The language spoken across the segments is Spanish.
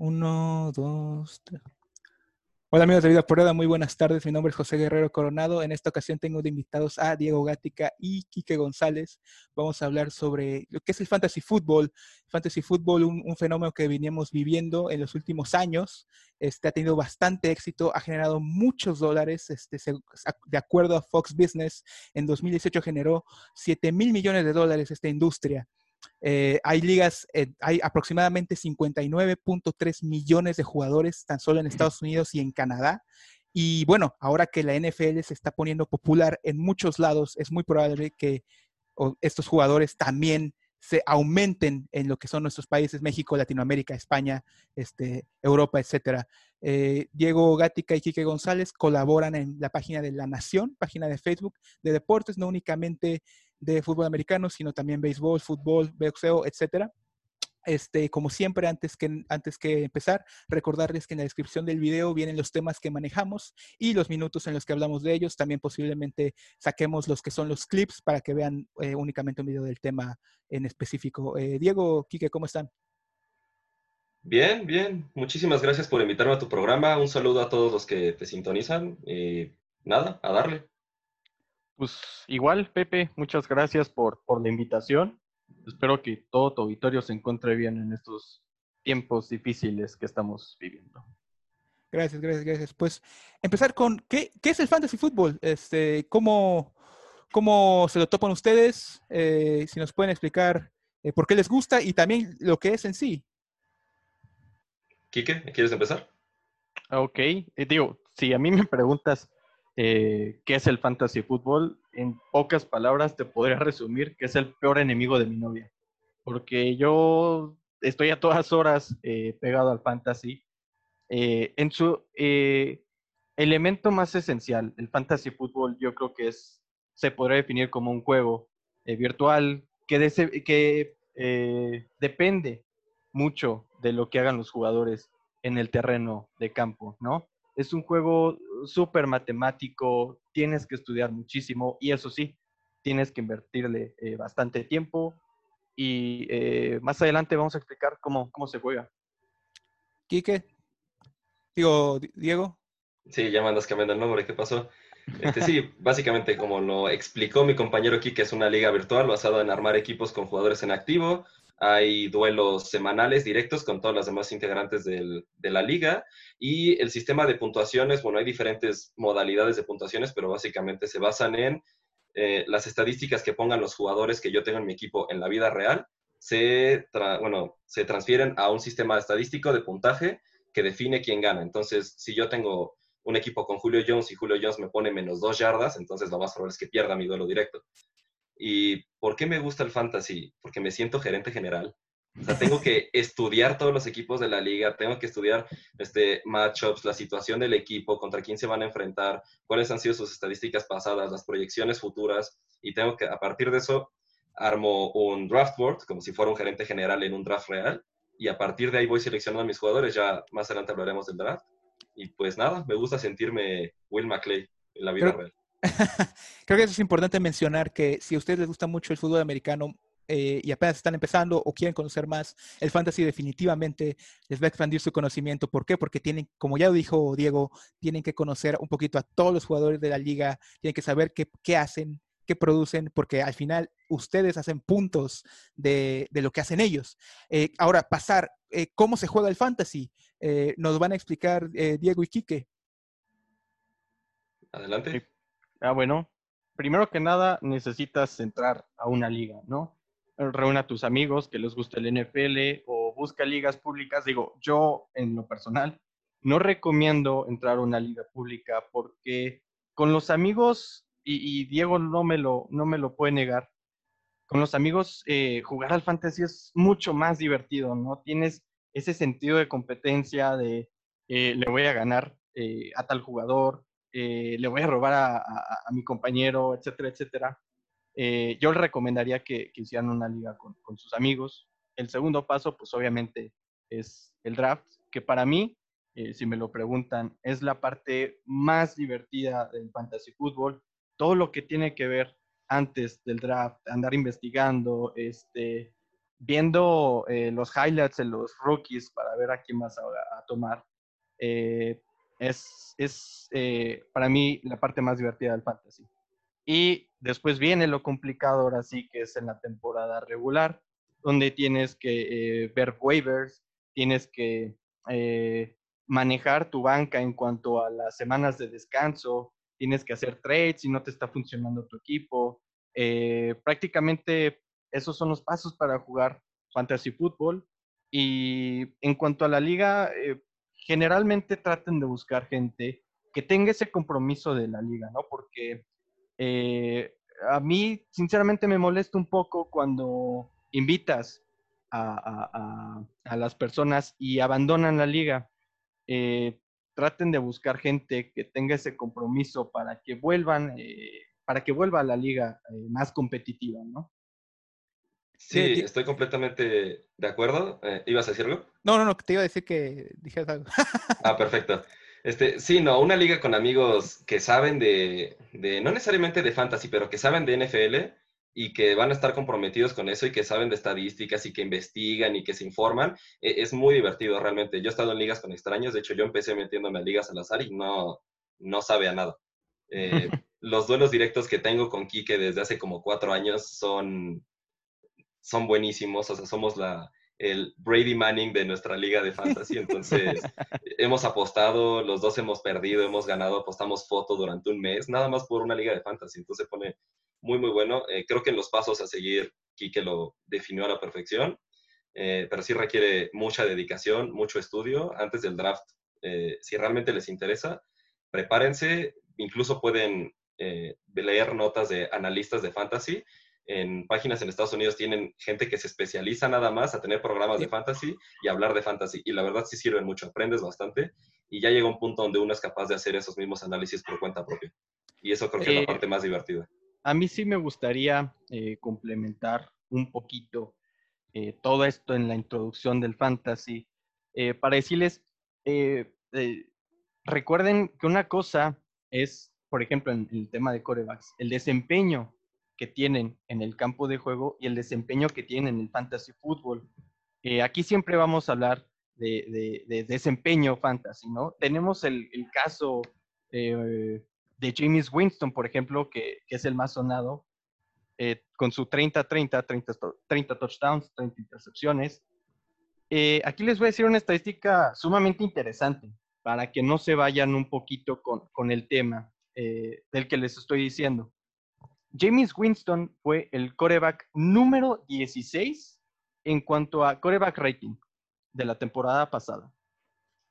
Uno, dos, tres. Hola amigos de Vida Porada, muy buenas tardes. Mi nombre es José Guerrero Coronado. En esta ocasión tengo de invitados a Diego Gática y Quique González. Vamos a hablar sobre lo que es el fantasy fútbol. Fantasy fútbol, un, fenómeno que veníamos viviendo en los últimos años. Este, ha tenido bastante éxito, ha generado muchos dólares. Este, de acuerdo a Fox Business, en 2018 generó 7 mil millones de dólares esta industria. Eh, hay ligas, eh, hay aproximadamente 59.3 millones de jugadores tan solo en Estados Unidos y en Canadá. Y bueno, ahora que la NFL se está poniendo popular en muchos lados, es muy probable que estos jugadores también se aumenten en lo que son nuestros países, México, Latinoamérica, España, este, Europa, etcétera. Eh, Diego Gática y Quique González colaboran en la página de La Nación, página de Facebook de deportes, no únicamente de fútbol americano, sino también béisbol, fútbol, boxeo, etcétera. Este, como siempre, antes que, antes que empezar, recordarles que en la descripción del video vienen los temas que manejamos y los minutos en los que hablamos de ellos. También posiblemente saquemos los que son los clips para que vean eh, únicamente un video del tema en específico. Eh, Diego, Quique, ¿cómo están? Bien, bien. Muchísimas gracias por invitarme a tu programa. Un saludo a todos los que te sintonizan. Y nada, a darle. Pues igual, Pepe, muchas gracias por, por la invitación. Espero que todo tu auditorio se encuentre bien en estos tiempos difíciles que estamos viviendo. Gracias, gracias, gracias. Pues empezar con, ¿qué, qué es el fantasy fútbol? Este, ¿cómo, ¿Cómo se lo topan ustedes? Eh, si nos pueden explicar eh, por qué les gusta y también lo que es en sí. Quique, ¿quieres empezar? Ok, eh, digo, si a mí me preguntas eh, qué es el fantasy fútbol, en pocas palabras te podría resumir que es el peor enemigo de mi novia. Porque yo estoy a todas horas eh, pegado al fantasy. Eh, en su elemento más esencial, el fantasy fútbol, yo creo que es, se podría definir como un juego virtual que, que depende mucho de lo que hagan los jugadores en el terreno de campo, ¿no? Es un juego súper matemático, tienes que estudiar muchísimo y eso sí, tienes que invertirle eh, bastante tiempo y eh, más adelante vamos a explicar cómo, cómo se juega. Quique, digo, Diego. Sí, ya me andas cambiando el nombre, ¿qué pasó? Este, sí, básicamente como lo explicó mi compañero Quique, es una liga virtual basada en armar equipos con jugadores en activo, hay duelos semanales directos con todas las demás integrantes del, de la liga y el sistema de puntuaciones, bueno, hay diferentes modalidades de puntuaciones, pero básicamente se basan en eh, las estadísticas que pongan los jugadores que yo tengo en mi equipo en la vida real, se, bueno, se transfieren a un sistema estadístico de puntaje que define quién gana. Entonces, si yo tengo un equipo con Julio Jones y Julio Jones me pone menos dos yardas, entonces lo más probable es que pierda mi duelo directo. ¿Y por qué me gusta el fantasy? Porque me siento gerente general. O sea, tengo que estudiar todos los equipos de la liga, tengo que estudiar este, matchups, la situación del equipo, contra quién se van a enfrentar, cuáles han sido sus estadísticas pasadas, las proyecciones futuras, y tengo que, a partir de eso, armo un draft board, como si fuera un gerente general en un draft real, y a partir de ahí voy seleccionando a mis jugadores, ya más adelante hablaremos del draft. Y pues nada, me gusta sentirme Will McClay en la vida real. Creo que eso es importante mencionar que si a ustedes les gusta mucho el fútbol americano eh, y apenas están empezando o quieren conocer más, el fantasy definitivamente les va a expandir su conocimiento. ¿Por qué? Porque tienen, como ya dijo Diego, tienen que conocer un poquito a todos los jugadores de la liga, tienen que saber qué, qué hacen, qué producen, porque al final ustedes hacen puntos de, de lo que hacen ellos. Eh, ahora, pasar, eh, ¿cómo se juega el fantasy? nos van a explicar Diego y Quique. Adelante. Ah, bueno, primero que nada necesitas entrar a una liga, ¿no? Reúna a tus amigos que les guste el NFL o busca ligas públicas. Digo, yo en lo personal no recomiendo entrar a una liga pública porque con los amigos, y, Diego no me, lo, no me lo puede negar, con los amigos eh, jugar al fantasy es mucho más divertido, ¿no? Tienes ese sentido de competencia de eh, le voy a ganar eh, a tal jugador, eh, le voy a robar a, mi compañero, etcétera, etcétera. Eh, yo le recomendaría que, hicieran una liga con, sus amigos. El segundo paso, pues obviamente, es el draft, que para mí, eh, si me lo preguntan, es la parte más divertida del fantasy fútbol. Todo lo que tiene que ver antes del draft, andar investigando, este, viendo los highlights de los rookies para ver a quién más a, tomar, es, es eh, para mí la parte más divertida del fantasy. Y después viene lo complicado ahora sí, que es en la temporada regular, donde tienes que ver waivers, tienes que manejar tu banca en cuanto a las semanas de descanso, tienes que hacer trades si no te está funcionando tu equipo. prácticamente esos son los pasos para jugar fantasy fútbol. Y en cuanto a la liga, eh, generalmente traten de buscar gente que tenga ese compromiso de la liga, ¿no? Porque eh, a mí, sinceramente, me molesta un poco cuando invitas a, las personas y abandonan la liga. Eh, traten de buscar gente que tenga ese compromiso para que vuelvan, para que vuelva a la liga más competitiva, ¿no? Sí, estoy completamente de acuerdo. Eh, ¿Ibas a decirlo? No, no, no, te iba a decir que dijeras algo. ah, perfecto. Este, sí, no, una liga con amigos que saben de, no necesariamente de fantasy, pero que saben de NFL y que van a estar comprometidos con eso y que saben de estadísticas y que investigan y que se informan, e, es muy divertido realmente. Yo he estado en ligas con extraños, de hecho yo empecé metiéndome a ligas al azar y no, no sabe a nada. Eh, los duelos directos que tengo con Kike desde hace como cuatro años son son buenísimos, o sea, somos la, el Brady Manning de nuestra liga de fantasy, entonces hemos apostado, los dos hemos perdido, hemos ganado, apostamos foto durante un mes, nada más por una liga de fantasy, entonces se pone muy, muy bueno. Eh, creo que en los pasos a seguir, Kike lo definió a la perfección, eh, pero sí requiere mucha dedicación, mucho estudio antes del draft. Eh, si realmente les interesa, prepárense, incluso pueden leer notas de analistas de fantasy en páginas en Estados Unidos tienen gente que se especializa nada más a tener programas de fantasy y hablar de fantasy. Y la verdad sí sirven mucho, aprendes bastante y ya llega un punto donde uno es capaz de hacer esos mismos análisis por cuenta propia. Y eso creo que es la eh, parte más divertida. A mí sí me gustaría eh, complementar un poquito eh, todo esto en la introducción del fantasy para decirles, recuerden que una cosa es, por ejemplo, en el tema de corebacks, el desempeño que tienen en el campo de juego y el desempeño que tienen en el fantasy fútbol. Eh, aquí siempre vamos a hablar de, desempeño fantasy, ¿no? Tenemos el, caso eh, de James Winston, por ejemplo, que, es el más sonado, eh, con su 30-30, 30, touchdowns, 30 intercepciones. aquí les voy a decir una estadística sumamente interesante para que no se vayan un poquito con, con el tema del que les estoy diciendo. James Winston fue el coreback número 16 en cuanto a coreback rating de la temporada pasada.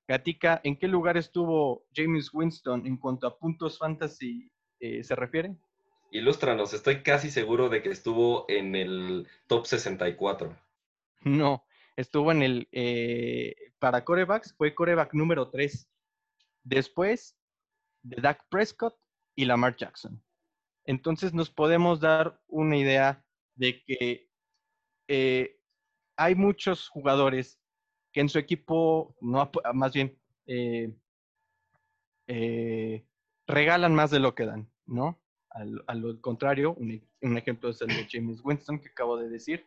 Gatica, ¿en qué lugar estuvo James Winston en cuanto a puntos fantasy eh, se refiere? Ilústranos, estoy casi seguro de que estuvo en el top 64. No, estuvo en el, eh, para corebacks, fue coreback número 3. Después de Dak Prescott y Lamar Jackson. Entonces nos podemos dar una idea de que eh, hay muchos jugadores que en su equipo, no, más bien, eh, eh, regalan más de lo que dan, ¿no? Al, contrario, un, ejemplo es el de James Winston que acabo de decir,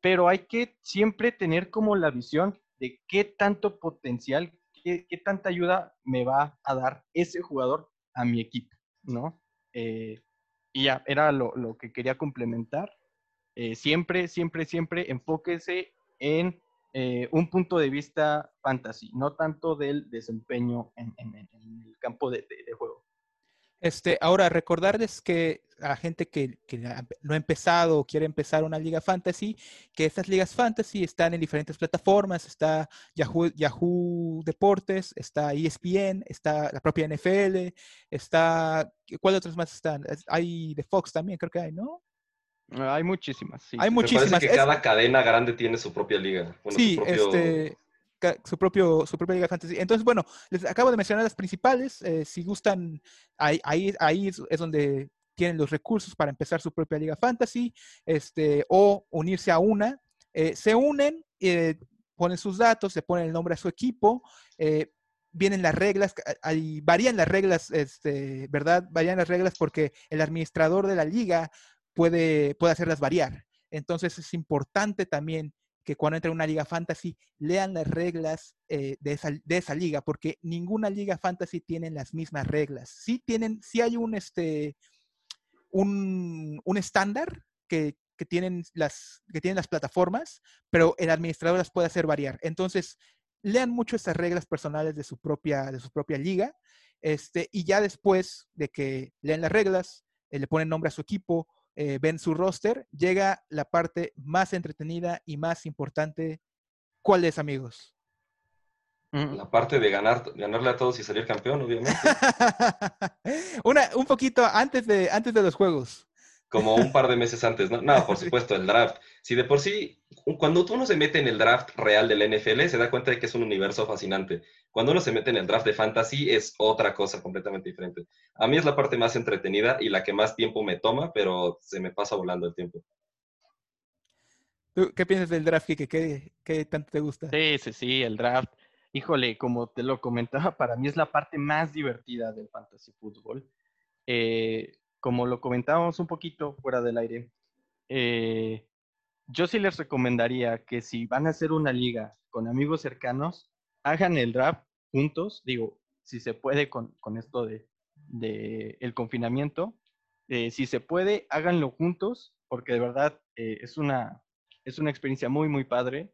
pero hay que siempre tener como la visión de qué tanto potencial, qué, tanta ayuda me va a dar ese jugador a mi equipo, ¿no? Y ya, era lo, que quería complementar. Eh, siempre, siempre, siempre enfóquese en eh, un punto de vista fantasy, no tanto del desempeño en, el campo de, juego. Este, ahora, recordarles que a gente que, no ha empezado o quiere empezar una liga fantasy, que estas ligas fantasy están en diferentes plataformas, está Yahoo, Yahoo Deportes, está ESPN, está la propia NFL, está, ¿cuáles otras más están? Hay de Fox también, creo que hay, ¿no? Hay muchísimas, sí. Hay muchísimas. Me parece que cada cadena grande tiene su propia liga. sí, este su, propio, su propia liga fantasy. Entonces, bueno, les acabo de mencionar las principales. Eh, si gustan, ahí, ahí, es donde tienen los recursos para empezar su propia liga fantasy este, o unirse a una. Eh, se unen, eh, ponen sus datos, se ponen el nombre a su equipo. vienen las reglas, ahí varían las reglas, este, ¿verdad? Varían las reglas porque el administrador de la liga puede, puede hacerlas variar. Entonces es importante también que cuando entren a una liga fantasy lean las reglas eh, de, esa, de, esa, liga, porque ninguna liga fantasy tiene las mismas reglas. Sí tienen, sí hay un este un, un estándar que, que, tienen las, que tienen las plataformas, pero el administrador las puede hacer variar. Entonces, lean mucho esas reglas personales de su propia, de su propia liga, este, y ya después de que lean las reglas, eh, le ponen nombre a su equipo, eh, ven su roster, llega la parte más entretenida y más importante. ¿Cuál es, amigos? La parte de ganar, ganarle a todos y salir campeón, obviamente. Una, un poquito antes de, antes de los juegos. Como un par de meses antes, ¿no? No, por supuesto, el draft. Si de por sí, cuando uno se mete en el draft real del NFL, se da cuenta de que es un universo fascinante. Cuando uno se mete en el draft de fantasy, es otra cosa completamente diferente. A mí es la parte más entretenida y la que más tiempo me toma, pero se me pasa volando el tiempo. ¿Tú qué piensas del draft, Kike? ¿Qué, ¿Qué tanto te gusta? Sí, sí, sí, el draft. Híjole, como te lo comentaba, para mí es la parte más divertida del fantasy fútbol. Eh, como lo comentábamos un poquito fuera del aire, eh, yo sí les recomendaría que si van a hacer una liga con amigos cercanos, hagan el draft juntos, digo, si se puede con, con esto de, de, el confinamiento, eh, si se puede, háganlo juntos, porque de verdad eh, es, una, es una experiencia muy, muy padre.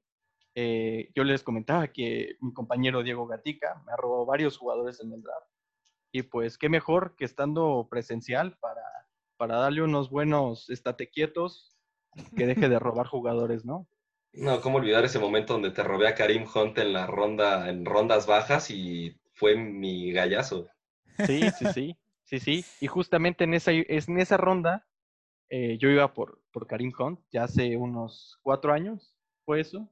Eh, yo les comentaba que mi compañero Diego Gatica me ha robado varios jugadores en el draft y pues qué mejor que estando presencial para, para darle unos buenos estate quietos, que deje de robar jugadores, ¿no? No, ¿cómo olvidar ese momento donde te robé a Karim Hunt en la ronda, en rondas bajas y fue mi gallazo? Sí, sí, sí, sí, sí. Y justamente en esa, en esa ronda eh, yo iba por, por Karim Hunt, ya hace unos cuatro años, ¿fue eso?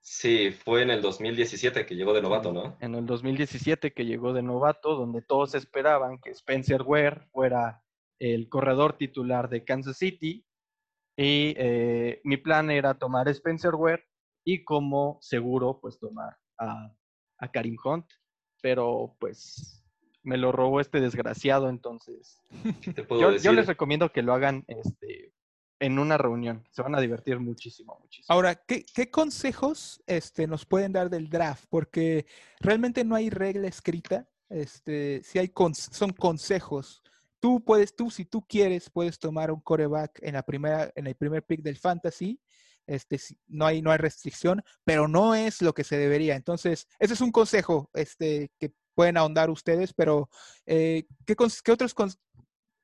Sí, fue en el 2017 que llegó de novato, ¿no? En el 2017 que llegó de novato, donde todos esperaban que Spencer Ware fuera el corredor titular de Kansas City. Y eh, mi plan era tomar a Spencer Ware y como seguro, pues tomar a, a Karim Hunt. Pero pues me lo robó este desgraciado, entonces. yo, yo, les recomiendo que lo hagan este, en una reunión. Se van a divertir muchísimo, muchísimo. Ahora, ¿qué, qué consejos este, nos pueden dar del draft? Porque realmente no hay regla escrita. Este, si hay son consejos. Tú puedes, tú si tú quieres, puedes tomar un coreback en la primera, en el primer pick del fantasy. Este, no hay, no hay restricción, pero no es lo que se debería. Entonces, ese es un consejo este, que pueden ahondar ustedes, pero eh, ¿qué, ¿qué, otros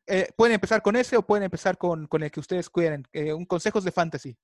eh, pueden empezar con ese o pueden empezar con, con el que ustedes quieren. Eh, un consejos de fantasy.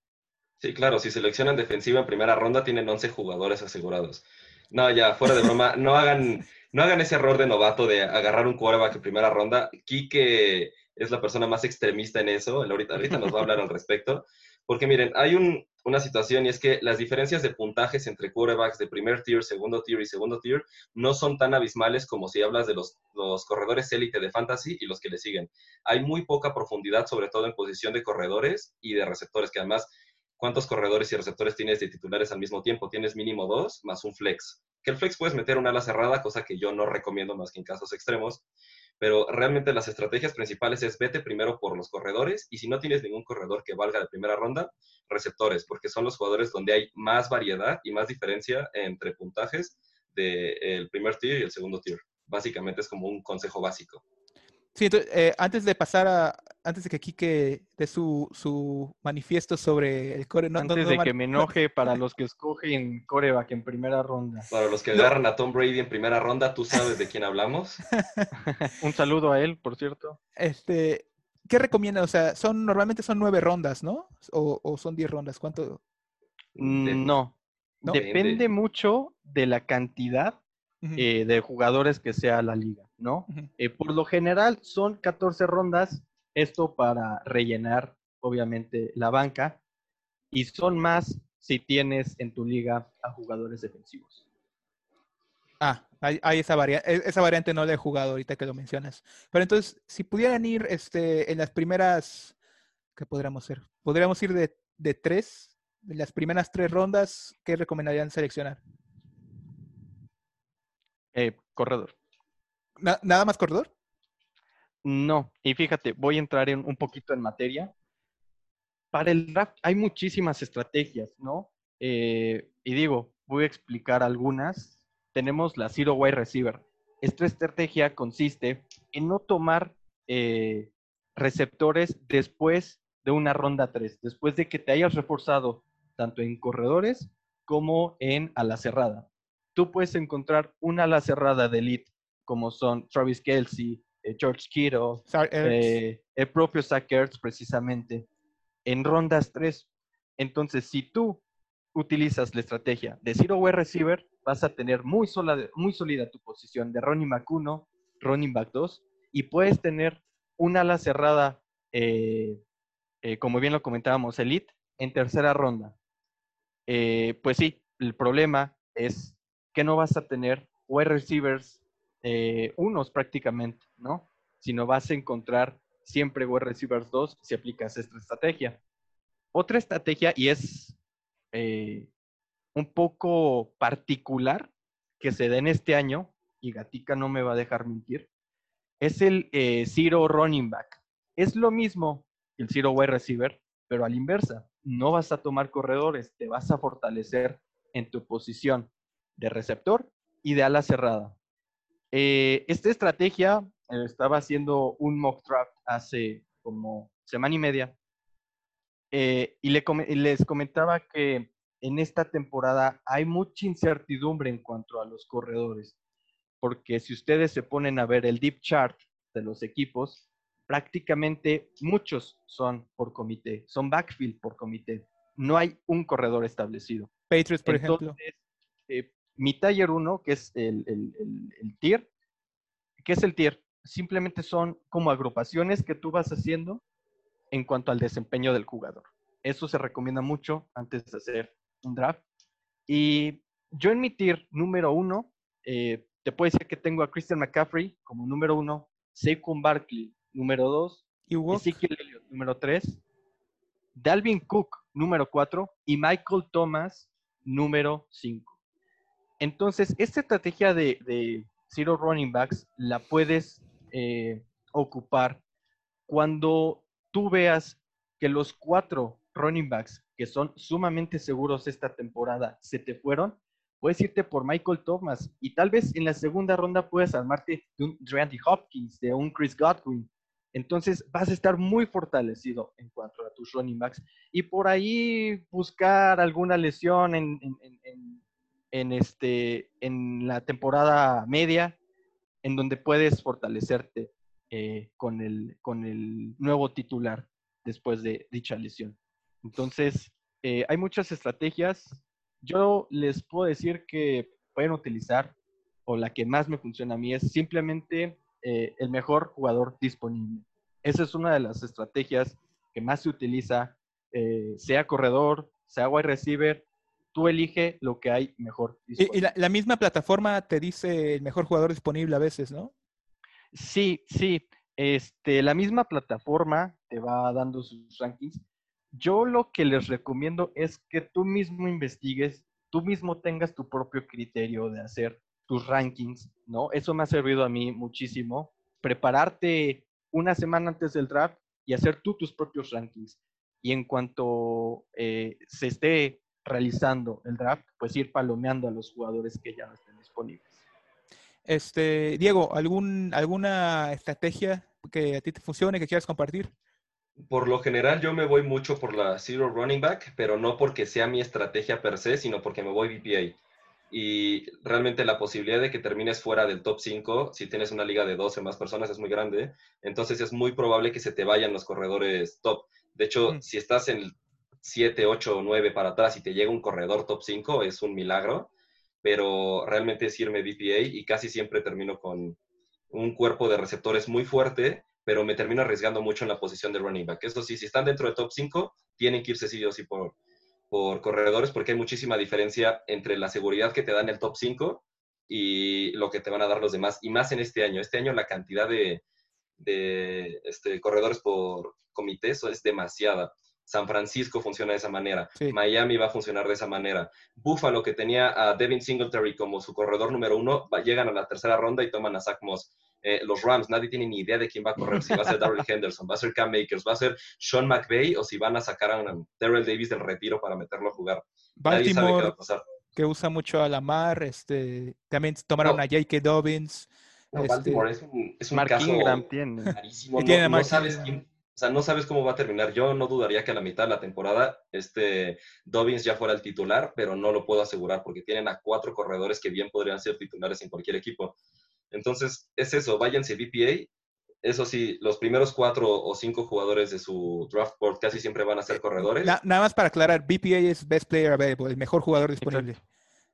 Sí, claro, si seleccionan defensiva en primera ronda, tienen 11 jugadores asegurados. No, ya, fuera de broma, no hagan, no hagan ese error de novato de agarrar un quarterback en primera ronda. Kike es la persona más extremista en eso, ahorita, ahorita nos va a hablar al respecto. Porque miren, hay un, una situación y es que las diferencias de puntajes entre quarterbacks de primer tier, segundo tier y segundo tier no son tan abismales como si hablas de los, los corredores élite de fantasy y los que le siguen. Hay muy poca profundidad, sobre todo en posición de corredores y de receptores, que además, ¿cuántos corredores y receptores tienes de titulares al mismo tiempo? Tienes mínimo dos más un flex. Que el flex puedes meter una ala cerrada, cosa que yo no recomiendo más que en casos extremos pero realmente las estrategias principales es vete primero por los corredores y si no tienes ningún corredor que valga de primera ronda, receptores, porque son los jugadores donde hay más variedad y más diferencia entre puntajes del primer tier y el segundo tier. Básicamente es como un consejo básico. Sí, entonces, eh, antes de pasar a, antes de que Kike dé su, su manifiesto sobre el core... No, antes de que me enoje para los que escogen coreback en primera ronda. Para los que agarran a Tom Brady en primera ronda, ¿tú sabes de quién hablamos? Un saludo a él, por cierto. Este, ¿Qué recomienda? O sea, son normalmente son nueve rondas, ¿no? O, o son diez rondas. ¿Cuánto? Mm, no. no. Depende mucho de la cantidad eh, de jugadores que sea la liga, ¿no? eh, por lo general son 14 rondas, esto para rellenar, obviamente, la banca, y son más si tienes en tu liga a jugadores defensivos. Ah, hay, esa, variante, e, esa variante no la he jugado ahorita que lo mencionas. Pero entonces, si pudieran ir este, en las primeras, ¿qué podríamos hacer? Podríamos ir de, de tres, de las primeras tres rondas, ¿qué recomendarían seleccionar? Eh, corredor. ¿Nada más corredor? No, y fíjate, voy a entrar en, un poquito en materia. para el draft hay muchísimas estrategias, ¿no? Eh, y digo, voy a explicar algunas. Tenemos la Zero Wide Receiver. Esta estrategia consiste en no tomar eh, receptores después de una ronda 3, después de que te hayas reforzado tanto en corredores como en ala cerrada. Tú puedes encontrar una ala cerrada de elite como son Travis Kelsey, eh, George Kittle, eh, el propio Zach Ertz precisamente, en rondas 3. Entonces, si tú utilizas la estrategia de Zero Wide Receiver, vas a tener muy, sola, muy sólida tu posición de running back 1, running back 2, y puedes tener una ala cerrada, eh, como bien lo comentábamos, elite, en tercera ronda. pues sí, el problema es que no vas a tener wide receivers eh, unos prácticamente, ¿no? Sino vas a encontrar siempre wide receivers 2 si aplicas esta estrategia. Otra estrategia, y es eh, un poco particular que se da en este año, y Gatica no me va a dejar mentir, es el eh, Zero Running Back. Es lo mismo que el Zero Wide Receiver, pero a la inversa. No vas a tomar corredores, te vas a fortalecer en tu posición de receptor y de ala cerrada. Eh, esta estrategia eh, estaba haciendo un mock draft hace como semana y media eh, y, les comentaba que en esta temporada hay mucha incertidumbre en cuanto a los corredores, porque si ustedes se ponen a ver el deep chart de los equipos, prácticamente muchos son por comité, son backfield por comité. No hay un corredor establecido. Patriots, por ejemplo mi taller 1, que es el, el, tier, ¿qué es el tier? Simplemente son como agrupaciones que tú vas haciendo en cuanto al desempeño del jugador. Eso se recomienda mucho antes de hacer un draft. Y yo en mi tier número 1, eh, te puedo decir que tengo a Christian McCaffrey como número 1, Saquon Barkley número 2, Ezekiel Elliott número 3, Dalvin Cook número 4 y Michael Thomas número 5. Entonces, esta estrategia de, Zero Running Backs la puedes eh, ocupar cuando tú veas que los cuatro running backs que son sumamente seguros esta temporada se te fueron, puedes irte por Michael Thomas y tal vez en la segunda ronda puedes armarte de un Randy Hopkins, de un Chris Godwin. Entonces vas a estar muy fortalecido en cuanto a tus running backs y por ahí buscar alguna lesión en en, este, en la temporada media, en donde puedes fortalecerte eh, con, el, con el nuevo titular después de dicha lesión. Entonces, eh, hay muchas estrategias. Yo les puedo decir que pueden utilizar, o la que más me funciona a mí, es simplemente eh, el mejor jugador disponible. Esa es una de las estrategias que más se utiliza, sea corredor, sea wide receiver tú elige lo que hay mejor. Y, la, misma plataforma te dice el mejor jugador disponible a veces, ¿no? Sí, sí. Este, la misma plataforma te va dando sus rankings. Yo lo que les recomiendo es que tú mismo investigues, tú mismo tengas tu propio criterio de hacer tus rankings, ¿no? Eso me ha servido a mí muchísimo. Prepararte una semana antes del draft y hacer tú tus propios rankings. Y en cuanto eh, se esté realizando el draft, pues ir palomeando a los jugadores que ya no estén disponibles. Este, Diego, ¿algún, ¿alguna estrategia que a ti te funcione, que quieras compartir? Por lo general yo me voy mucho por la zero running back, pero no porque sea mi estrategia per se, sino porque me voy BPA. Y realmente la posibilidad de que termines fuera del top 5, si tienes una liga de 12 más personas, es muy grande. Entonces es muy probable que se te vayan los corredores top. De hecho, si estás en el 7, 8 o 9 para atrás y te llega un corredor top 5, es un milagro, pero realmente es irme BPA y casi siempre termino con un cuerpo de receptores muy fuerte, pero me termino arriesgando mucho en la posición de running back. Eso sí, si están dentro de top 5, tienen que irse sí o sí por, por corredores porque hay muchísima diferencia entre la seguridad que te dan el top 5 y lo que te van a dar los demás. Y más en este año. Este año la cantidad de, de este, corredores por comité es demasiada. San Francisco funciona de esa manera. Miami va a funcionar de esa manera. Buffalo, que tenía a Devin Singletary como su corredor número uno, llegan a la tercera ronda y toman a Zach Moss. eh, los Rams, nadie tiene ni idea de quién va a correr, si va a ser Darrell Henderson, va a ser Cam Makers, va a ser Sean McVay o si van a sacar a Terrell Davis del retiro para meterlo a jugar. Baltimore, que usa mucho a Lamar, este, también tomaron a J.K. Dobbins. No, este, Baltimore es un, es un caso tiene. No, sabes o sea, no sabes cómo va a terminar. Yo no dudaría que a la mitad de la temporada este Dobbins ya fuera el titular, pero no lo puedo asegurar porque tienen a cuatro corredores que bien podrían ser titulares en cualquier equipo. Entonces, es eso, váyanse BPA. Eso sí, los primeros cuatro o cinco jugadores de su draft board casi siempre van a ser corredores. nada más para aclarar, BPA es Best Player Available, el mejor jugador disponible.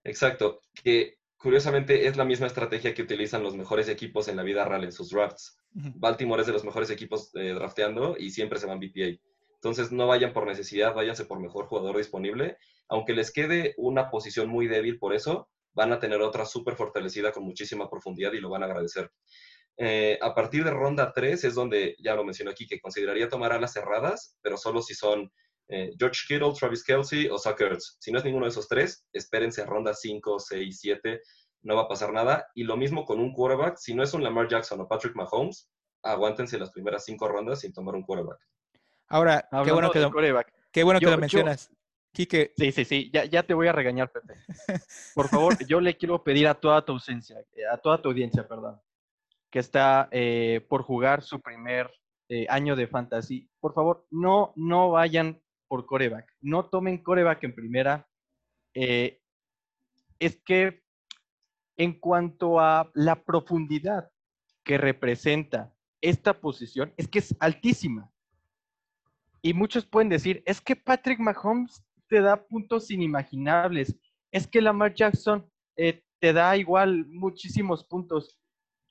Exacto, que curiosamente es la misma estrategia que utilizan los mejores equipos en la vida real en sus drafts. Baltimore es de los mejores equipos eh, drafteando y siempre se van BPA. Entonces no vayan por necesidad, váyanse por mejor jugador disponible. Aunque les quede una posición muy débil por eso, van a tener otra súper fortalecida con muchísima profundidad y lo van a agradecer. Eh, a partir de ronda 3 es donde, ya lo menciono aquí, que consideraría tomar alas cerradas, pero solo si son eh, George Kittle, Travis Kelsey o Suckers. Si no es ninguno de esos tres, espérense a ronda 5, 6, 7, no va a pasar nada. Y lo mismo con un quarterback, si no es un Lamar Jackson o Patrick Mahomes, aguántense las primeras cinco rondas sin tomar un quarterback. Ahora, qué bueno que, lo, qué bueno que lo mencionas. Sí, sí, sí, ya, ya, te voy a regañar, Pepe. Por favor, yo le quiero pedir a toda tu ausencia, eh, a toda tu audiencia, perdón, que está eh, por jugar su primer año de fantasy, por favor, no, no vayan por coreback. No tomen coreback en primera. Eh, es que en cuanto a la profundidad que representa esta posición, es que es altísima. Y muchos pueden decir, es que Patrick Mahomes te da puntos inimaginables. Es que Lamar Jackson eh, te da igual muchísimos puntos.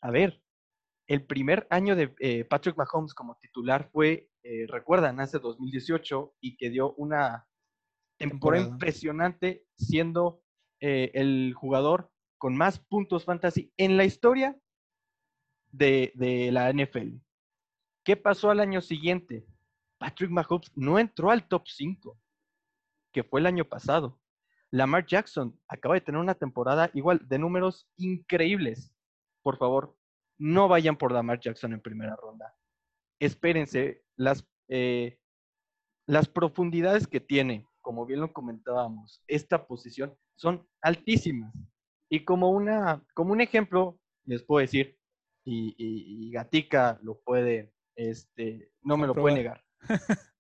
A ver, el primer año de eh, Patrick Mahomes como titular fue, eh, recuerdan, hace 2018 y que dio una temporada impresionante siendo eh, el jugador con más puntos fantasy en la historia de, de, la NFL. ¿Qué pasó al año siguiente? Patrick Mahomes no entró al top 5, que fue el año pasado. Lamar Jackson acaba de tener una temporada igual de números increíbles. Por favor, no vayan por Lamar Jackson en primera ronda. Espérense, las, eh, las profundidades que tiene, como bien lo comentábamos, esta posición son altísimas. Y como, una, como un ejemplo, les puedo decir, y, Gatica lo puede, este, no me lo puede negar.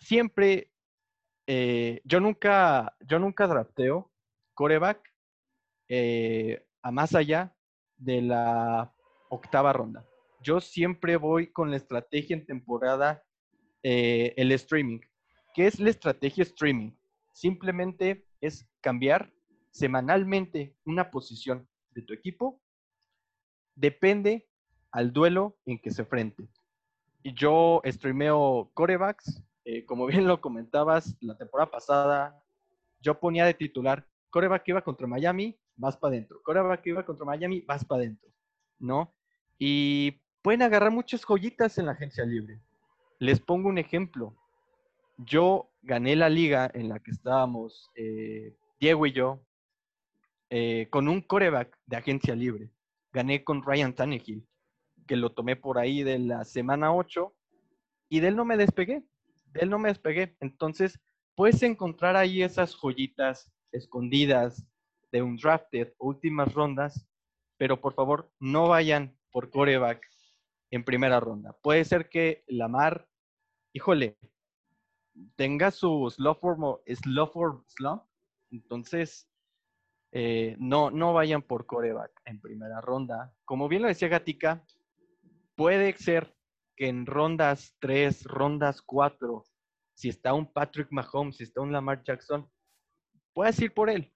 Siempre, eh, yo nunca, yo nunca drafteo coreback eh, a más allá de la octava ronda. Yo siempre voy con la estrategia en temporada, eh, el streaming. ¿Qué es la estrategia streaming? Simplemente es cambiar semanalmente una posición de tu equipo. Depende al duelo en que se enfrente. Y yo streameo corebacks. Eh, como bien lo comentabas, la temporada pasada yo ponía de titular coreback que iba contra Miami, vas para adentro. Coreback que iba contra Miami, vas para adentro. ¿No? Y pueden agarrar muchas joyitas en la agencia libre. Les pongo un ejemplo. Yo gané la liga en la que estábamos eh, Diego y yo eh, con un coreback de agencia libre. Gané con Ryan Tannehill, que lo tomé por ahí de la semana 8 y de él no me despegué. De él no me despegué. Entonces, puedes encontrar ahí esas joyitas escondidas de un drafted, últimas rondas, pero por favor no vayan por coreback en primera ronda. Puede ser que Lamar, híjole, tenga su slow for, slow for slump, entonces eh, no, no vayan por coreback en primera ronda. Como bien lo decía Gatica, puede ser que en rondas 3, rondas 4, si está un Patrick Mahomes, si está un Lamar Jackson, puedes ir por él.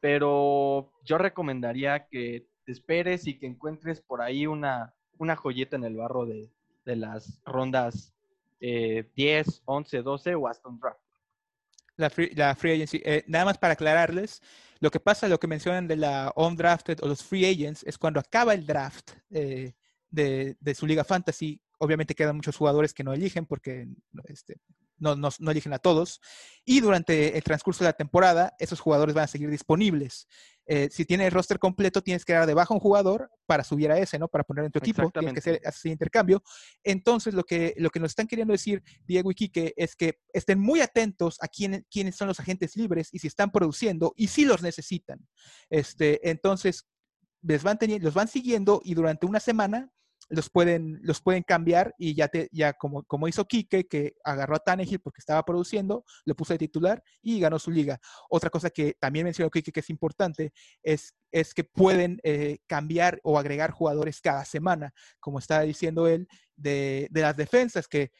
Pero yo recomendaría que esperes y que encuentres por ahí una, una joyeta en el barro de, las rondas 10, 11, 12 o hasta un draft. La free, la free agency. Eh, nada más para aclararles, lo que pasa, lo que mencionan de la on-drafted o los free agents es cuando acaba el draft eh, de, de, su liga fantasy, obviamente quedan muchos jugadores que no eligen porque este, no, no, no, eligen a todos. Y durante el transcurso de la temporada, esos jugadores van a seguir disponibles. Eh, si tienes el roster completo, tienes que dar de baja un jugador para subir a ese, ¿no? Para poner en tu equipo. Tienes que hacer ese intercambio. Entonces, lo que, lo que nos están queriendo decir Diego y Quique es que estén muy atentos a quién, quiénes son los agentes libres y si están produciendo y si los necesitan. Este, entonces, les van los van siguiendo y durante una semana los pueden, los pueden cambiar y ya, te, ya como, como hizo Quique, que agarró a Tannehill porque estaba produciendo, le puso de titular y ganó su liga. Otra cosa que también mencionó Quique que es importante es, es que pueden eh, cambiar o agregar jugadores cada semana, como estaba diciendo él, de, de las defensas, que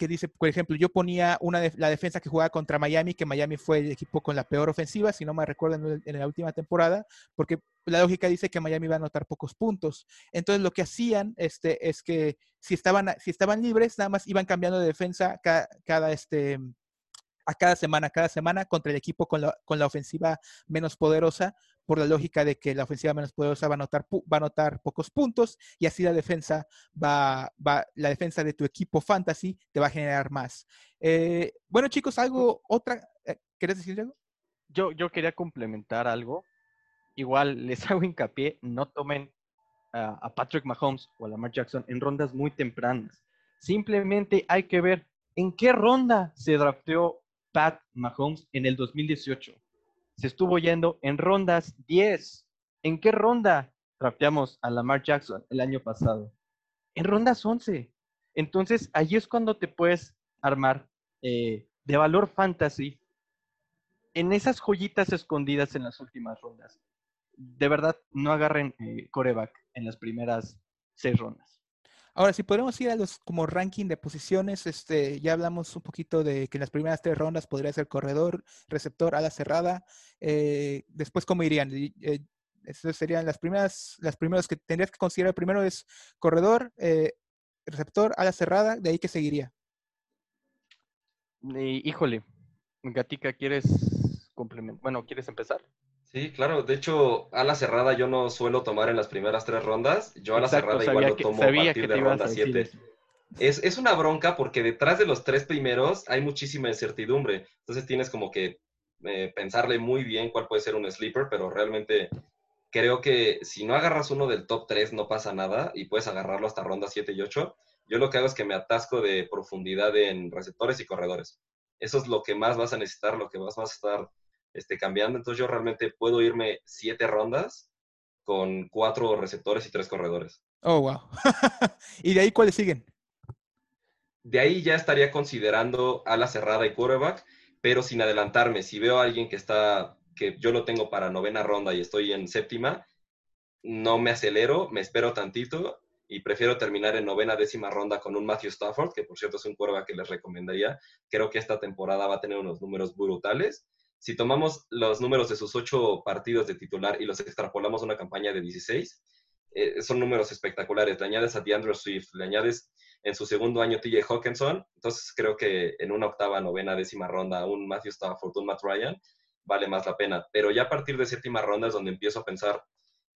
que dice, por ejemplo, yo ponía una la defensa que jugaba contra Miami, que Miami fue el equipo con la peor ofensiva, si no me recuerdo en, la última temporada, porque la lógica dice que Miami iba a anotar pocos puntos. Entonces lo que hacían este, es que si estaban, si estaban libres, nada más iban cambiando de defensa cada este, a cada semana, cada semana contra el equipo con la, con la ofensiva menos poderosa por la lógica de que la ofensiva menos poderosa va a anotar, va a anotar pocos puntos y así la defensa va, va, la defensa de tu equipo fantasy te va a generar más. Eh, bueno, chicos, algo, otra, eh, ¿querés decir algo? Yo, yo quería complementar algo. Igual les hago hincapié, no tomen a Patrick Mahomes o a Lamar Jackson en rondas muy tempranas. Simplemente hay que ver en qué ronda se drafteó Pat Mahomes en el 2018 se estuvo yendo en rondas 10. ¿En qué ronda drafteamos a Lamar Jackson el año pasado? En rondas 11. Entonces, allí es cuando te puedes armar eh, de valor fantasy en esas joyitas escondidas en las últimas rondas. De verdad, no agarren eh, coreback en las primeras seis rondas. Ahora, si podemos ir a los como ranking de posiciones, este, ya hablamos un poquito de que en las primeras tres rondas podría ser corredor, receptor, ala cerrada. Eh, después, ¿cómo irían? Eh, serían las primeras, las primeras que tendrías que considerar. Primero es corredor, eh, receptor, ala cerrada, de ahí que seguiría. híjole, Gatica, ¿quieres complementar? Bueno, ¿quieres empezar? Sí, claro. De hecho, a la cerrada yo no suelo tomar en las primeras tres rondas. Yo a la cerrada igual lo tomo a partir de ronda 7. Es, es, una bronca porque detrás de los tres primeros hay muchísima incertidumbre. Entonces tienes como que eh, pensarle muy bien cuál puede ser un sleeper, pero realmente creo que si no agarras uno del top 3 no pasa nada y puedes agarrarlo hasta ronda 7 y 8. Yo lo que hago es que me atasco de profundidad en receptores y corredores. Eso es lo que más vas a necesitar, lo que más vas a estar este, cambiando. Entonces yo realmente puedo irme siete rondas con cuatro receptores y tres corredores. Oh, wow. ¿Y de ahí cuáles siguen? De ahí ya estaría considerando ala cerrada y quarterback, pero sin adelantarme. Si veo a alguien que está, que yo lo tengo para novena ronda y estoy en séptima, no me acelero, me espero tantito y prefiero terminar en novena, décima ronda con un Matthew Stafford, que por cierto es un quarterback que les recomendaría. Creo que esta temporada va a tener unos números brutales si tomamos los números de sus ocho partidos de titular y los extrapolamos a una campaña de 16, eh, son números espectaculares. Le añades a DeAndre Swift, le añades en su segundo año TJ Hawkinson, entonces creo que en una octava, novena, décima ronda, un Matthew Stafford, un Matt Ryan, vale más la pena. Pero ya a partir de séptima ronda es donde empiezo a pensar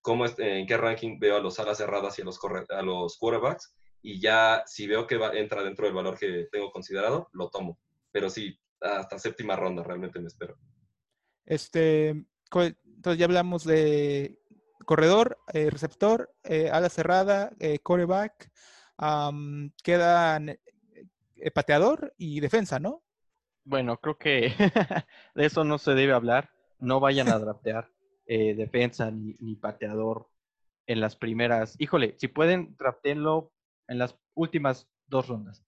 cómo en qué ranking veo a los alas cerradas y a los, a los quarterbacks, y ya si veo que va, entra dentro del valor que tengo considerado, lo tomo. Pero sí, hasta séptima ronda realmente me espero. Este, entonces ya hablamos de corredor, eh, receptor, eh, ala cerrada, eh, coreback, quedan pateador y defensa, ¿no? Bueno, creo que de eso no se debe hablar. No vayan a draftear defensa ni, ni, pateador en las primeras. Híjole, si pueden, draftenlo en las últimas dos rondas.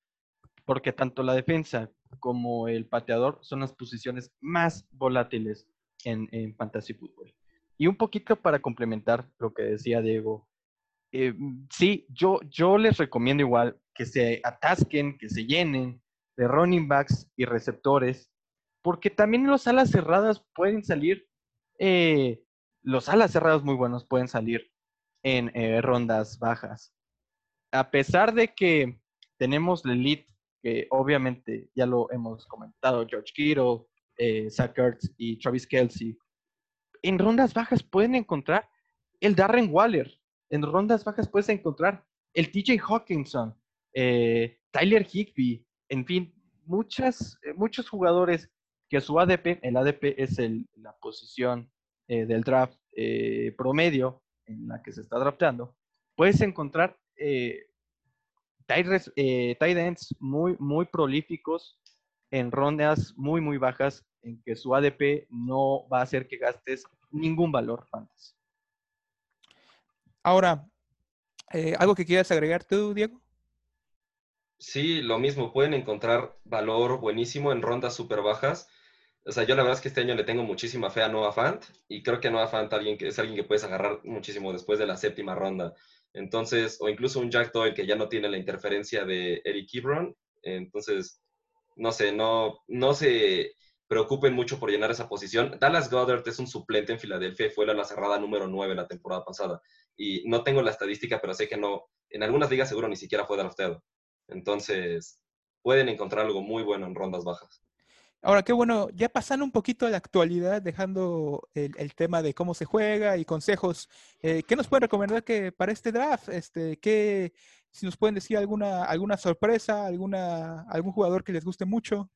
Porque tanto la defensa como el pateador son las posiciones más volátiles en, fantasy fútbol. Y un poquito para complementar lo que decía Diego, eh, sí, yo, yo les recomiendo igual que se atasquen, que se llenen de running backs y receptores, porque también los alas cerradas pueden salir, eh, los alas cerradas muy buenos pueden salir en eh, rondas bajas. A pesar de que tenemos la elite que obviamente ya lo hemos comentado, George Kittle, eh, y Travis Kelsey. En rondas bajas pueden encontrar el Darren Waller. En rondas bajas puedes encontrar el TJ Hawkinson, eh, Tyler Higby. En fin, muchas, eh, muchos jugadores que su ADP, el ADP es el, la posición eh, del draft promedio en la que se está draftando, puedes encontrar tight ends muy, muy prolíficos en rondas muy, muy bajas en que su ADP no va a hacer que gastes ningún valor fantasy. Ahora, ¿algo que quieras agregar tú, Diego? Sí, lo mismo, pueden encontrar valor buenísimo en rondas súper bajas. O sea, yo la verdad es que este año le tengo muchísima fe a Noah Fant y creo que Noah Fant alguien que, es alguien que puedes agarrar muchísimo después de la séptima ronda. Entonces, o incluso un Jack Doyle que ya no tiene la interferencia de Eric Ebron. Entonces, no sé, no, no se preocupen mucho por llenar esa posición. Dallas Goddard es un suplente en Filadelfia y fue la cerrada número 9 la temporada pasada. Y no tengo la estadística, pero sé que no, en algunas ligas seguro ni siquiera fue drafteado. Entonces, pueden encontrar algo muy bueno en rondas bajas. Ahora, qué bueno, ya pasando un poquito a la actualidad, dejando el, tema de cómo se juega y consejos, eh, ¿qué nos pueden recomendar que para este draft? Este, ¿qué, si nos pueden decir alguna, alguna sorpresa, alguna, algún jugador que les guste mucho.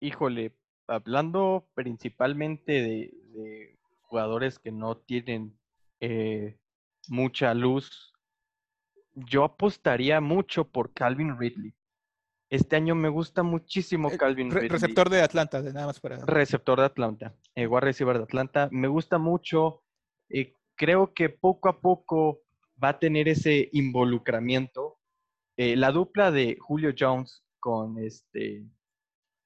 Híjole, hablando principalmente de, jugadores que no tienen eh, mucha luz yo apostaría mucho por Calvin Ridley. Este año me gusta muchísimo eh, Calvin Ridley. Receptor de Atlanta, de nada más para. Receptor de Atlanta, eh, receiver de Atlanta. Me gusta mucho. Eh, creo que poco a poco va a tener ese involucramiento. Eh, la dupla de Julio Jones con este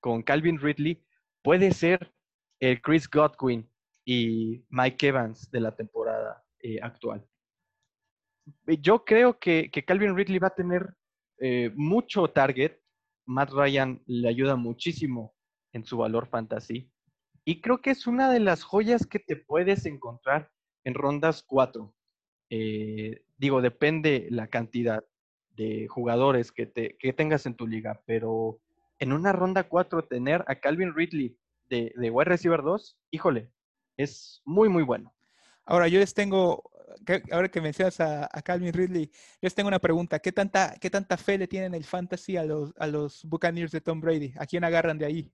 con Calvin Ridley puede ser el Chris Godwin y Mike Evans de la temporada actual. Eh, yo creo que, Calvin Ridley va a tener eh, mucho target. Matt Ryan le ayuda muchísimo en su valor fantasy. Y creo que es una de las joyas que te puedes encontrar en rondas 4. Eh, digo, depende la cantidad de jugadores que, te, que tengas en tu liga, pero en una ronda 4 tener a Calvin Ridley de, de wide receiver 2, híjole, es muy, muy bueno. Ahora, yo les tengo ahora que mencionas a, Calvin Ridley, yo les tengo una pregunta. ¿Qué tanta, qué tanta fe le tienen el fantasy a los, a los Buccaneers de Tom Brady? ¿A quién agarran de ahí?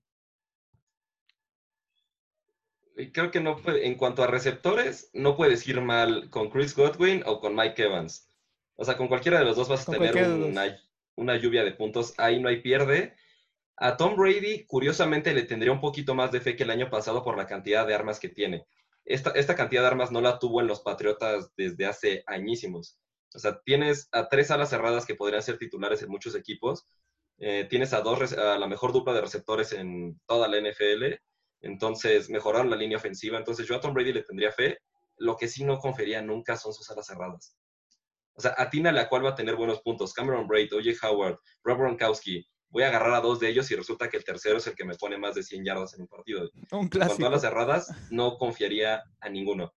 Creo que no puede, en cuanto a receptores, no puedes ir mal con Chris Godwin o con Mike Evans. O sea, con cualquiera de los dos vas a tener una, una lluvia de puntos. Ahí no hay pierde. A Tom Brady, curiosamente, le tendría un poquito más de fe que el año pasado por la cantidad de armas que tiene esta, cantidad de armas no la tuvo en los Patriotas desde hace añísimos. O sea, tienes a tres alas cerradas que podrían ser titulares en muchos equipos. Eh, tienes a dos a la mejor dupla de receptores en toda la NFL. Entonces, mejoraron la línea ofensiva. Entonces, yo a Tom Brady le tendría fe. Lo que sí no confería nunca son sus alas cerradas. O sea, atina la cual va a tener buenos puntos. Cameron Braid, O.J. Howard, Rob Gronkowski, voy a agarrar a dos de ellos y resulta que el tercero es el que me pone más de 100 yardas en un partido. Un clásico. Con todas las cerradas, no confiaría a ninguno.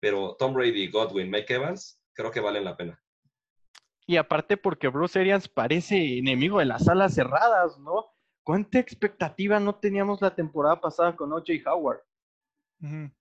Pero Tom Brady, Godwin, Mike Evans, creo que valen la pena. Y aparte porque Bruce Arians parece enemigo de las alas cerradas, ¿no? ¿Cuánta expectativa no teníamos la temporada pasada con O.J. Howard?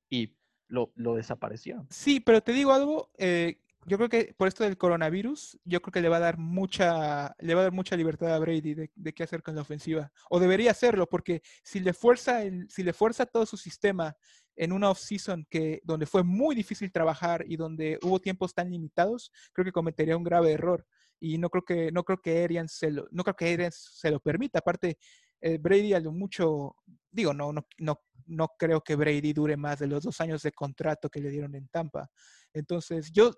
Y lo, lo, desapareció. Sí, pero te digo algo, eh, yo creo que por esto del coronavirus, yo creo que le va a dar mucha, le va a dar mucha libertad a Brady de, qué hacer con la ofensiva. O debería hacerlo, porque si le fuerza, el, si le fuerza todo su sistema en una off-season que, donde fue muy difícil trabajar y donde hubo tiempos tan limitados, creo que cometería un grave error. Y no creo que, no creo que Arians se lo, no creo que se lo permita. Aparte, eh, Brady a lo mucho, digo, no, no, no, no creo que Brady dure más de los dos años de contrato que le dieron en Tampa. Entonces, yo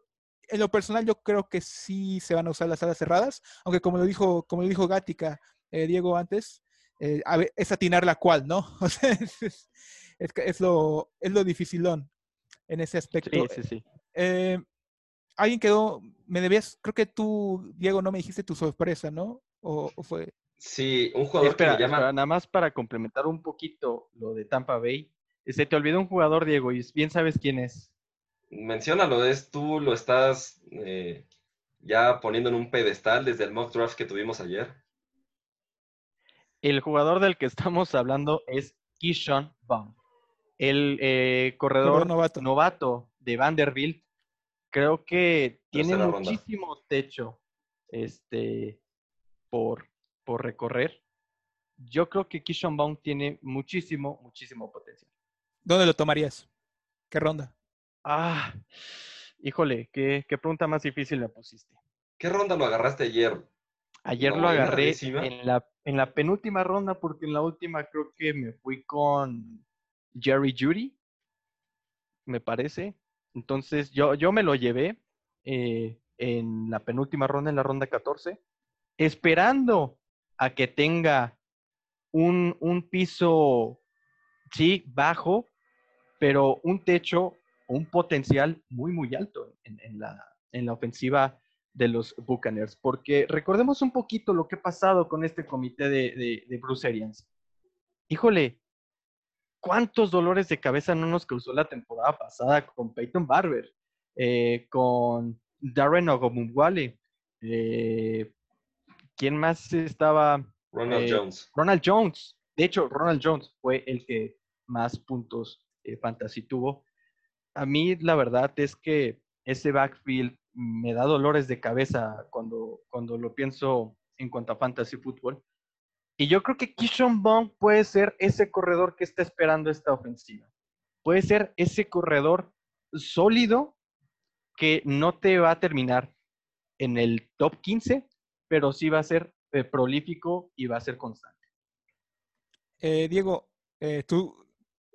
en lo personal yo creo que sí se van a usar las salas cerradas, aunque como lo dijo, como lo dijo Gatica, eh, Diego antes, eh, es atinar la cual, ¿no? O sea, es, es, lo, es lo dificilón en ese aspecto. Sí, sí, sí. Eh, alguien quedó, me debías, creo que tú, Diego, no me dijiste tu sorpresa, ¿no? O, fue... Sí, un jugador que llama... nada más para complementar un poquito lo de Tampa Bay. Se te olvidó un jugador, Diego, y bien sabes quién es menciónalo, es tú lo estás eh, ya poniendo en un pedestal desde el mock draft que tuvimos ayer. El jugador del que estamos hablando es Kishon Baum, el eh, corredor novato. de Vanderbilt. Creo que tiene muchísimo techo este, por, por recorrer, yo creo que Kishon Baum tiene muchísimo, muchísimo potencial. ¿Dónde lo tomarías? ¿Qué ronda? Ah, híjole, qué, qué pregunta más difícil me pusiste. ¿Qué ronda lo agarraste ayer? Ayer lo agarré en la, en la penúltima ronda porque en la última creo que me fui con Jerry Judy, me parece. Entonces yo, yo me lo llevé eh, en la penúltima ronda, en la ronda 14, esperando a que tenga un, un piso, sí, bajo, pero un techo, un potencial muy, muy alto en, en la, en la ofensiva de los Buccaneers. Porque recordemos un poquito lo que ha pasado con este comité de, de, de Bruce Arians. Híjole, ¿cuántos dolores de cabeza no nos causó la temporada pasada con Peyton Barber? eh, con Darren Ogumwale. Eh, ¿Quién más estaba? Ronald Eh, Jones. Ronald Jones. De hecho, Ronald Jones fue el que más puntos fantasy tuvo. A mí la verdad es que ese backfield me da dolores de cabeza cuando, cuando lo pienso en cuanto a fantasy fútbol. Y yo creo que Kishon Bond puede ser ese corredor que está esperando esta ofensiva. Puede ser ese corredor sólido que no te va a terminar en el top 15, pero sí va a ser eh, prolífico y va a ser constante. Eh, Diego, eh, tu,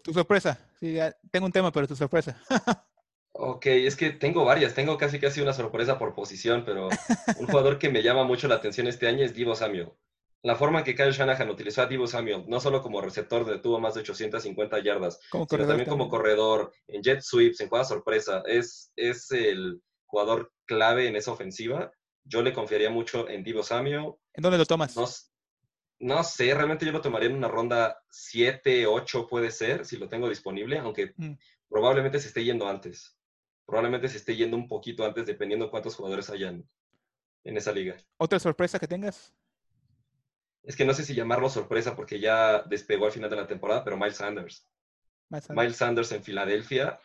tu sorpresa. Sí, tengo un tema, pero tu sorpresa. Ok, es que tengo varias, tengo casi casi una sorpresa por posición, pero un jugador que me llama mucho la atención este año es Divo Samuel. La forma en que Kyle Shanahan utilizó a Divo Samuel, no solo como receptor, de tuvo más de 850 yardas, sino corredor también como corredor, en jet sweeps, en jugada sorpresa. Es, es el jugador clave en esa ofensiva. Yo le confiaría mucho en Divo Samuel. ¿En dónde lo tomas? No, s- no sé, realmente yo lo tomaría en una ronda 7, 8 puede ser, si lo tengo disponible, aunque Mm. probablemente se esté yendo antes. Probablemente se esté yendo un poquito antes, dependiendo cuántos jugadores hayan en esa liga. ¿Otra sorpresa que tengas? Es que no sé si llamarlo sorpresa porque ya despegó al final de la temporada, pero Miles Sanders. Miles Sanders en Filadelfia